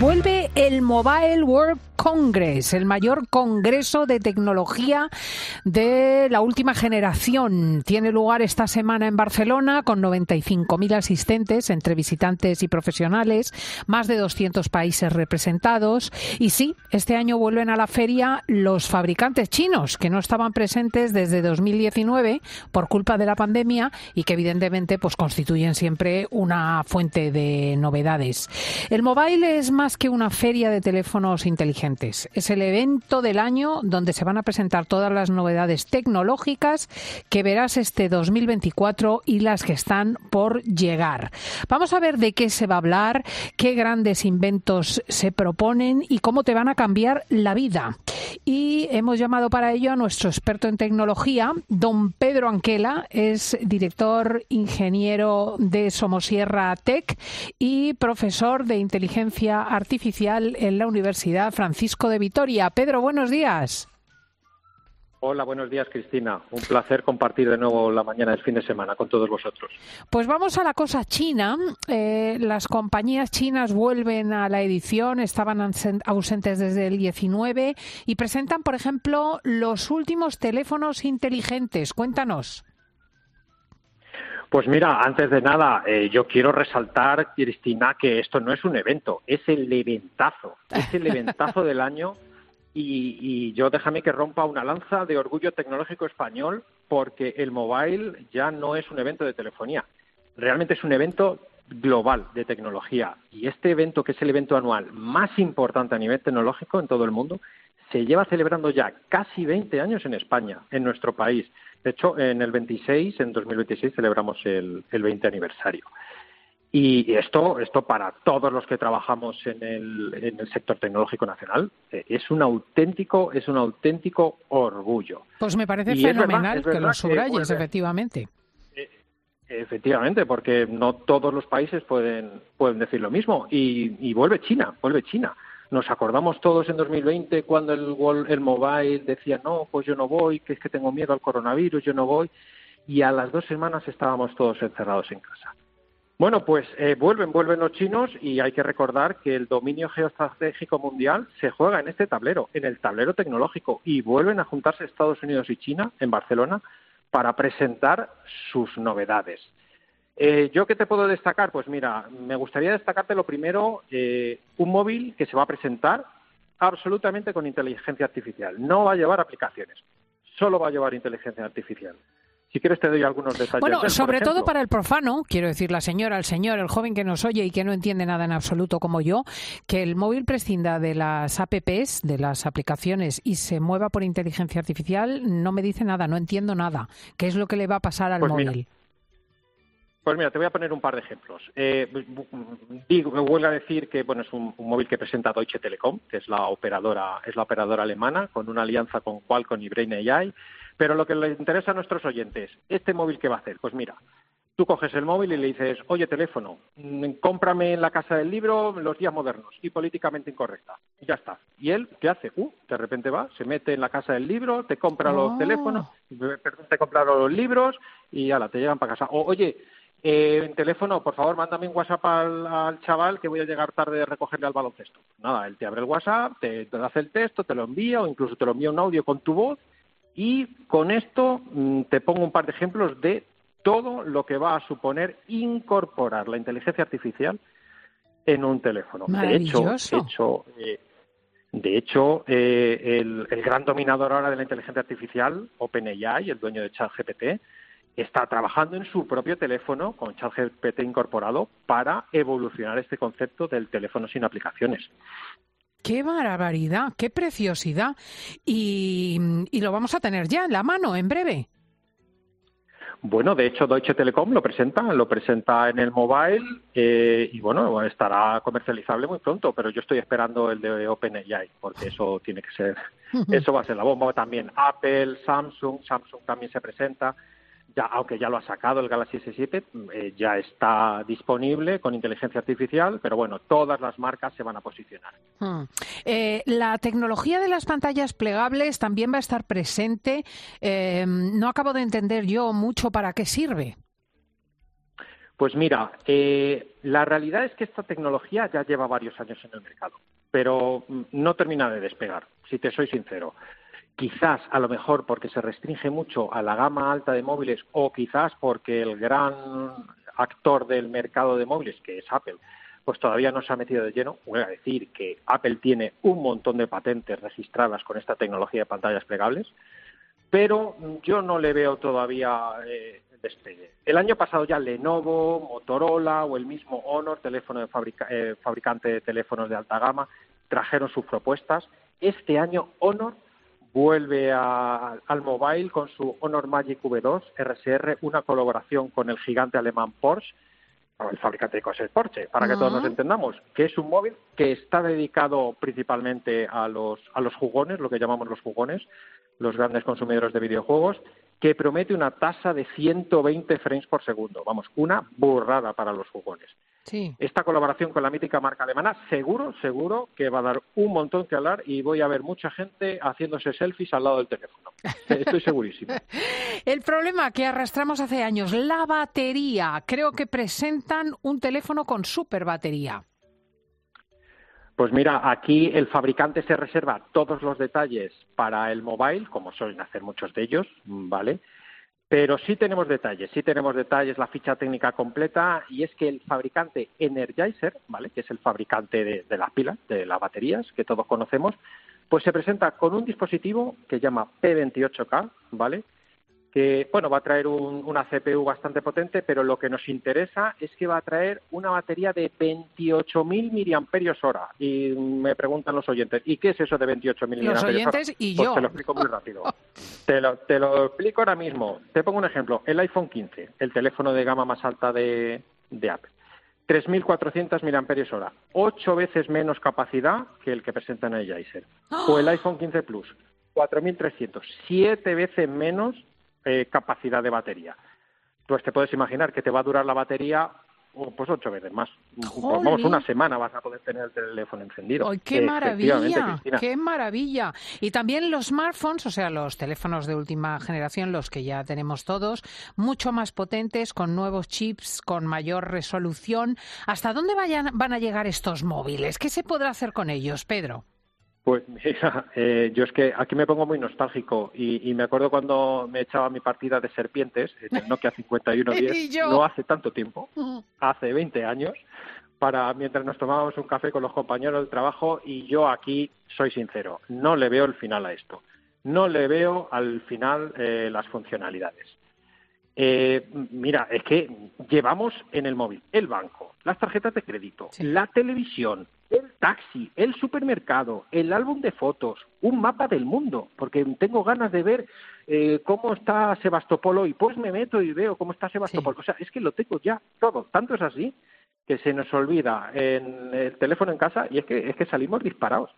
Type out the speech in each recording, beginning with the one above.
Vuelve el Mobile World Congress, el mayor congreso de tecnología de la última generación. Tiene lugar esta semana en Barcelona con 95.000 asistentes entre visitantes y profesionales, más de 200 países representados. Y sí, este año vuelven a la feria los fabricantes chinos que no estaban presentes desde 2019 por culpa de la pandemia y que evidentemente pues constituyen siempre una fuente de novedades. El mobile es más que una feria de teléfonos inteligentes es el evento del año donde se van a presentar todas las novedades tecnológicas que verás este 2024 y las que están por llegar. Vamos a ver de qué se va a hablar, qué grandes inventos se proponen y cómo te van a cambiar la vida. Y hemos llamado para ello a nuestro experto en tecnología, don Pedro Anquela, es director ingeniero de Somosierra Tech y profesor de inteligencia artificial en la Universidad Francisco Francisco de Vitoria. Pedro, buenos días. Hola, buenos días, Cristina. Un placer compartir de nuevo la mañana del fin de semana con todos vosotros. Pues vamos a la cosa china. Eh, las compañías chinas vuelven a la edición, estaban ausentes desde el 19 y presentan, por ejemplo, los últimos teléfonos inteligentes. Cuéntanos. Pues mira, antes de nada, eh, yo quiero resaltar, Cristina, que esto no es un evento, es el eventazo, es el eventazo del año y, yo déjame que rompa una lanza de orgullo tecnológico español porque el mobile ya no es un evento de telefonía, realmente es un evento global de tecnología y este evento, que es el evento anual más importante a nivel tecnológico en todo el mundo, se lleva celebrando ya casi 20 años en España, en nuestro país. De hecho, en el 26, en 2026, celebramos el, el 20 aniversario. Y esto, esto para todos los que trabajamos en el, en el sector tecnológico nacional eh, es un auténtico, es un auténtico orgullo. Pues me parece fenomenal que lo subrayes, efectivamente. Eh, efectivamente, porque no todos los países pueden, pueden decir lo mismo. Y, y vuelve China, vuelve China. Nos acordamos todos en 2020 cuando el, el mobile decía, no, pues yo no voy, que es que tengo miedo al coronavirus, yo no voy. Y a las dos semanas estábamos todos encerrados en casa. Bueno, pues eh, vuelven, vuelven los chinos y hay que recordar que el dominio geoestratégico mundial se juega en este tablero, en el tablero tecnológico, y vuelven a juntarse Estados Unidos y China en Barcelona para presentar sus novedades. Eh, ¿Yo qué te puedo destacar? Pues mira, me gustaría destacarte lo primero, eh, un móvil que se va a presentar absolutamente con inteligencia artificial. No va a llevar aplicaciones, solo va a llevar inteligencia artificial. Si quieres te doy algunos detalles. Bueno, sobre todo para el profano, quiero decir, la señora, el señor, el joven que nos oye y que no entiende nada en absoluto como yo, que el móvil prescinda de las apps, de las aplicaciones y se mueva por inteligencia artificial, no me dice nada, no entiendo nada. ¿Qué es lo que le va a pasar al pues móvil? Pues mira, te voy a poner un par de ejemplos. Eh, digo, me vuelvo a decir que bueno es un, móvil que presenta Deutsche Telekom, que es la operadora es la operadora alemana con una alianza con Qualcomm y Brain AI. Pero lo que le interesa a nuestros oyentes, este móvil qué va a hacer, pues mira, tú coges el móvil y le dices, oye teléfono, mm, cómprame en la casa del libro los días modernos y políticamente incorrecta. Y ya está. Y él, ¿qué hace? Uh, de repente va, se mete en la casa del libro, te compra los oh. teléfonos, te compra los libros y ala, te llegan para casa. O, oye, eh, en teléfono, por favor, mándame un WhatsApp al, chaval que voy a llegar tarde a recogerle al baloncesto. Nada, él te abre el WhatsApp, te, hace el texto, te lo envía o incluso te lo envía un audio con tu voz y con esto mm, te pongo un par de ejemplos de todo lo que va a suponer incorporar la inteligencia artificial en un teléfono. De hecho, de hecho, eh, de hecho eh, el, el, gran dominador ahora de la inteligencia artificial, OpenAI, el dueño de ChatGPT, está trabajando en su propio teléfono con ChatGPT incorporado para evolucionar este concepto del teléfono sin aplicaciones. ¡Qué barbaridad! ¡Qué preciosidad! Y, lo vamos a tener ya en la mano en breve. Bueno, de hecho Deutsche Telekom lo presenta, lo presenta en el mobile eh, y bueno, estará comercializable muy pronto, pero yo estoy esperando el de OpenAI porque eso tiene que ser, eso va a ser la bomba. También Apple, Samsung, Samsung también se presenta ya, aunque ya lo ha sacado el Galaxy S7, eh, ya está disponible con inteligencia artificial, pero bueno, todas las marcas se van a posicionar. Hmm. Eh, la tecnología de las pantallas plegables también va a estar presente. Eh, no acabo de entender yo mucho para qué sirve. Pues mira, la realidad es que esta tecnología ya lleva varios años en el mercado, pero mm, no termina de despegar, si te soy sincero quizás a lo mejor porque se restringe mucho a la gama alta de móviles o quizás porque el gran actor del mercado de móviles, que es Apple, pues todavía no se ha metido de lleno. Voy a decir que Apple tiene un montón de patentes registradas con esta tecnología de pantallas plegables, pero yo no le veo todavía eh, despegue. El año pasado ya Lenovo, Motorola o el mismo Honor, teléfono de eh, fabricante de teléfonos de alta gama, trajeron sus propuestas. Este año Honor vuelve al mobile con su Honor Magic V2 RSR, una colaboración con el gigante alemán Porsche, el fabricante de coches Porsche, para que todos nos entendamos, que es un móvil que está dedicado principalmente a los, a los jugones, lo que llamamos los jugones, los grandes consumidores de videojuegos, que promete una tasa de 120 frames por segundo. Vamos, una burrada para los jugones. Esta colaboración con la mítica marca alemana, seguro, seguro que va a dar un montón que hablar y voy a ver mucha gente haciéndose selfies al lado del teléfono. Estoy segurísimo. El problema que arrastramos hace años, la batería. Creo que presentan un teléfono con super batería. Pues mira, aquí el fabricante se reserva todos los detalles para el mobile, como suelen hacer muchos de ellos, ¿vale? Pero sí tenemos detalles, sí tenemos detalles, la ficha técnica completa, y es que el fabricante Energizer, ¿vale? que es el fabricante de, las pilas, de las baterías, que todos conocemos, pues se presenta con un dispositivo que llama P28K, ¿vale? Que bueno va a traer una CPU bastante potente, pero lo que nos interesa es que va a traer una batería de 28.000 miliamperios hora. Y me preguntan los oyentes, ¿y qué es eso de 28.000 miliamperios hora? Los oyentes y pues yo. te lo explico muy rápido. te, lo, te lo explico ahora mismo. Te pongo un ejemplo. El iPhone 15, el teléfono de gama más alta de, de Apple. 3.400 miliamperios hora, ocho veces menos capacidad que el que presenta en el Geyser. O el iPhone 15 Plus, 4.300, siete veces menos eh, capacidad de batería. Pues te puedes imaginar que te va a durar la batería oh, pues ocho veces más. Vamos, una semana vas a poder tener el teléfono encendido. ¡Qué maravilla! ¡Qué maravilla! Y también los smartphones, o sea, los teléfonos de última generación, los que ya tenemos todos, mucho más potentes, con nuevos chips, con mayor resolución. ¿Hasta dónde vayan, van a llegar estos móviles? ¿Qué se podrá hacer con ellos, Pedro? Pues mira, eh, yo es que aquí me pongo muy nostálgico y, me acuerdo cuando me echaba mi partida de serpientes en el Nokia 5110, no hace tanto tiempo, hace 20 años, para mientras nos tomábamos un café con los compañeros del trabajo y yo aquí soy sincero, no le veo el final a esto, no le veo al final eh, las funcionalidades. Eh, mira, es que llevamos en el móvil el banco, las tarjetas de crédito, la televisión, el taxi, el supermercado, el álbum de fotos, un mapa del mundo, porque tengo ganas de ver eh, cómo está Sebastopol y pues me meto y veo cómo está Sebastopol. O sea, es que lo tengo ya todo. Tanto es así que se nos olvida en el teléfono en casa y es que, es que salimos disparados.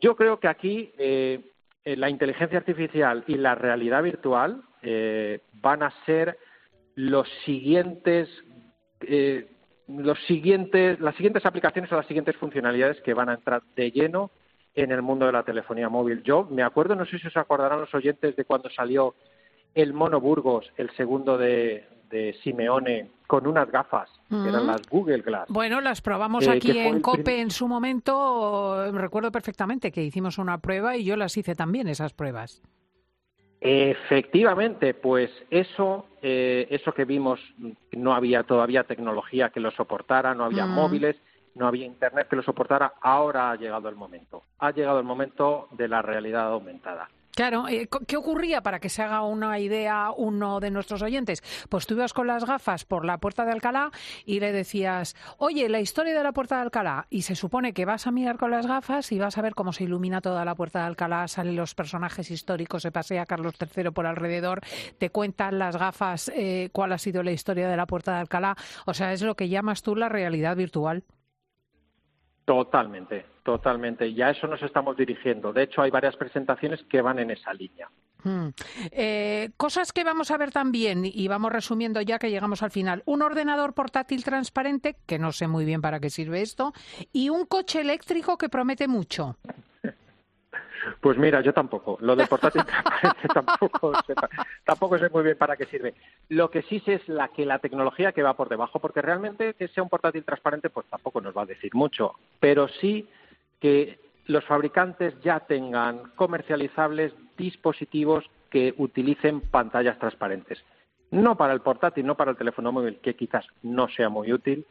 Yo creo que aquí eh, eh, la inteligencia artificial y la realidad virtual van a ser los siguientes los siguientes, las siguientes aplicaciones o las siguientes funcionalidades que van a entrar de lleno en el mundo de la telefonía móvil. Yo me acuerdo, no sé si os acordarán los oyentes de cuando salió el Mono Burgos, el segundo de, Simeone, con unas gafas, que eran las Google Glass. Bueno, las probamos eh, aquí en COPE en su momento. Recuerdo perfectamente que hicimos una prueba y yo las hice también, esas pruebas. Efectivamente, pues eso, eh, eso que vimos, no había todavía tecnología que lo soportara, no había mm. móviles, no había internet que lo soportara. Ahora ha llegado el momento. Ha llegado el momento de la realidad aumentada. Claro, eh, ¿qué ocurría para que se haga una idea uno de nuestros oyentes? Pues tú ibas con las gafas por la puerta de Alcalá y le decías, oye, la historia de la puerta de Alcalá. Y se supone que vas a mirar con las gafas y vas a ver cómo se ilumina toda la puerta de Alcalá, salen los personajes históricos, se pasea Carlos III por alrededor, te cuentan las gafas eh, cuál ha sido la historia de la puerta de Alcalá. O sea, es lo que llamas tú la realidad virtual. Totalmente, totalmente. Ya a eso nos estamos dirigiendo. De hecho, hay varias presentaciones que van en esa línea. Hmm. Eh, cosas que vamos a ver también, y vamos resumiendo ya que llegamos al final. Un ordenador portátil transparente, que no sé muy bien para qué sirve esto, y un coche eléctrico que promete mucho. Pues mira, yo tampoco. Lo del portátil tampoco, sé, tampoco sé muy bien para qué sirve. Lo que sí sé es la que la tecnología que va por debajo, porque realmente que sea un portátil transparente, pues tampoco nos va a decir mucho. Pero sí que los fabricantes ya tengan comercializables dispositivos que utilicen pantallas transparentes. No para el portátil, no para el teléfono móvil, que quizás no sea muy útil,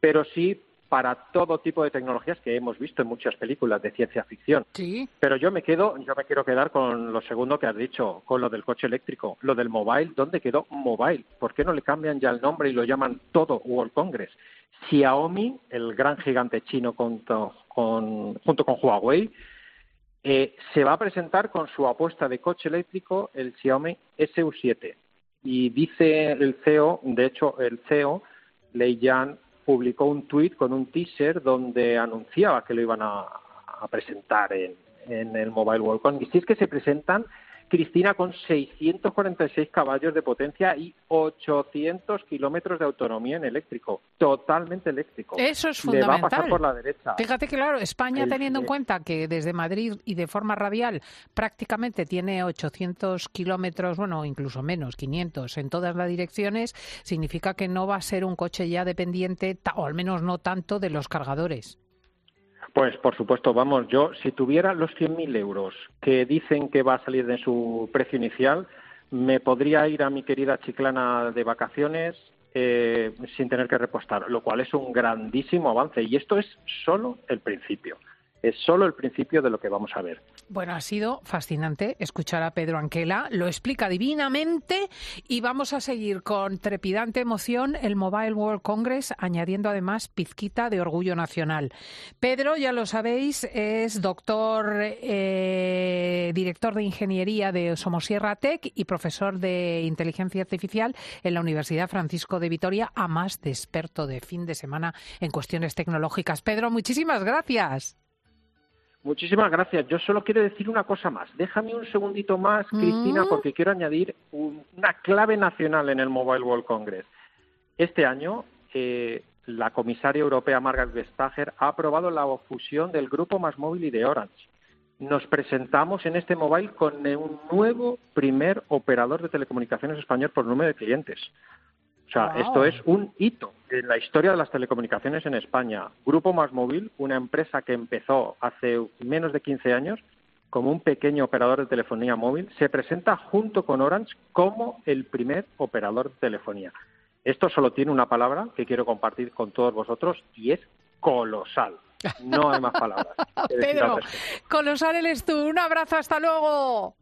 pero sí para todo tipo de tecnologías que hemos visto en muchas películas de ciencia ficción. Sí. Pero yo me quedo, yo me quiero quedar con lo segundo que has dicho, con lo del coche eléctrico, lo del mobile. ¿Dónde quedó mobile? ¿Por qué no le cambian ya el nombre y lo llaman todo World Congress? Xiaomi, el gran gigante chino junto con, junto con Huawei, eh, se va a presentar con su apuesta de coche eléctrico, el Xiaomi SU7. Y dice el CEO, de hecho, el CEO, Lei Yan, publicó un tuit con un teaser donde anunciaba que lo iban a, presentar en, en, el Mobile World Congress. Y si es que se presentan Cristina con 646 caballos de potencia y 800 kilómetros de autonomía en eléctrico, totalmente eléctrico. Eso es fundamental. Le va a pasar por la derecha. Fíjate que, claro, España, teniendo en cuenta que desde Madrid y de forma radial prácticamente tiene 800 kilómetros, bueno, incluso menos, 500 en todas las direcciones, significa que no va a ser un coche ya dependiente, o al menos no tanto, de los cargadores. Pues por supuesto, vamos, yo si tuviera los 100.000 euros que dicen que va a salir de su precio inicial, me podría ir a mi querida Chiclana de vacaciones eh, sin tener que repostar, lo cual es un grandísimo avance y esto es solo el principio es solo el principio de lo que vamos a ver. Bueno, ha sido fascinante escuchar a Pedro Anquela, lo explica divinamente y vamos a seguir con trepidante emoción el Mobile World Congress, añadiendo además pizquita de orgullo nacional. Pedro, ya lo sabéis, es doctor, eh, director de ingeniería de Somosierra Tech y profesor de inteligencia artificial en la Universidad Francisco de Vitoria, a más de experto de fin de semana en cuestiones tecnológicas. Pedro, muchísimas gracias. Muchísimas gracias. Yo solo quiero decir una cosa más. Déjame un segundito más, Cristina, mm. porque quiero añadir una clave nacional en el Mobile World Congress. Este año, eh, la comisaria europea Margaret Vestager ha aprobado la fusión del grupo Más Móvil y de Orange. Nos presentamos en este mobile con un nuevo primer operador de telecomunicaciones español por número de clientes. O sea, esto es un hito en la historia de las telecomunicaciones en España. Grupo Más Móvil, una empresa que empezó hace menos de 15 años como un pequeño operador de telefonía móvil, se presenta junto con Orange como el primer operador de telefonía. Esto solo tiene una palabra que quiero compartir con todos vosotros y es colosal. No hay más palabras. Pedro, colosal eres tú. Un abrazo, hasta luego.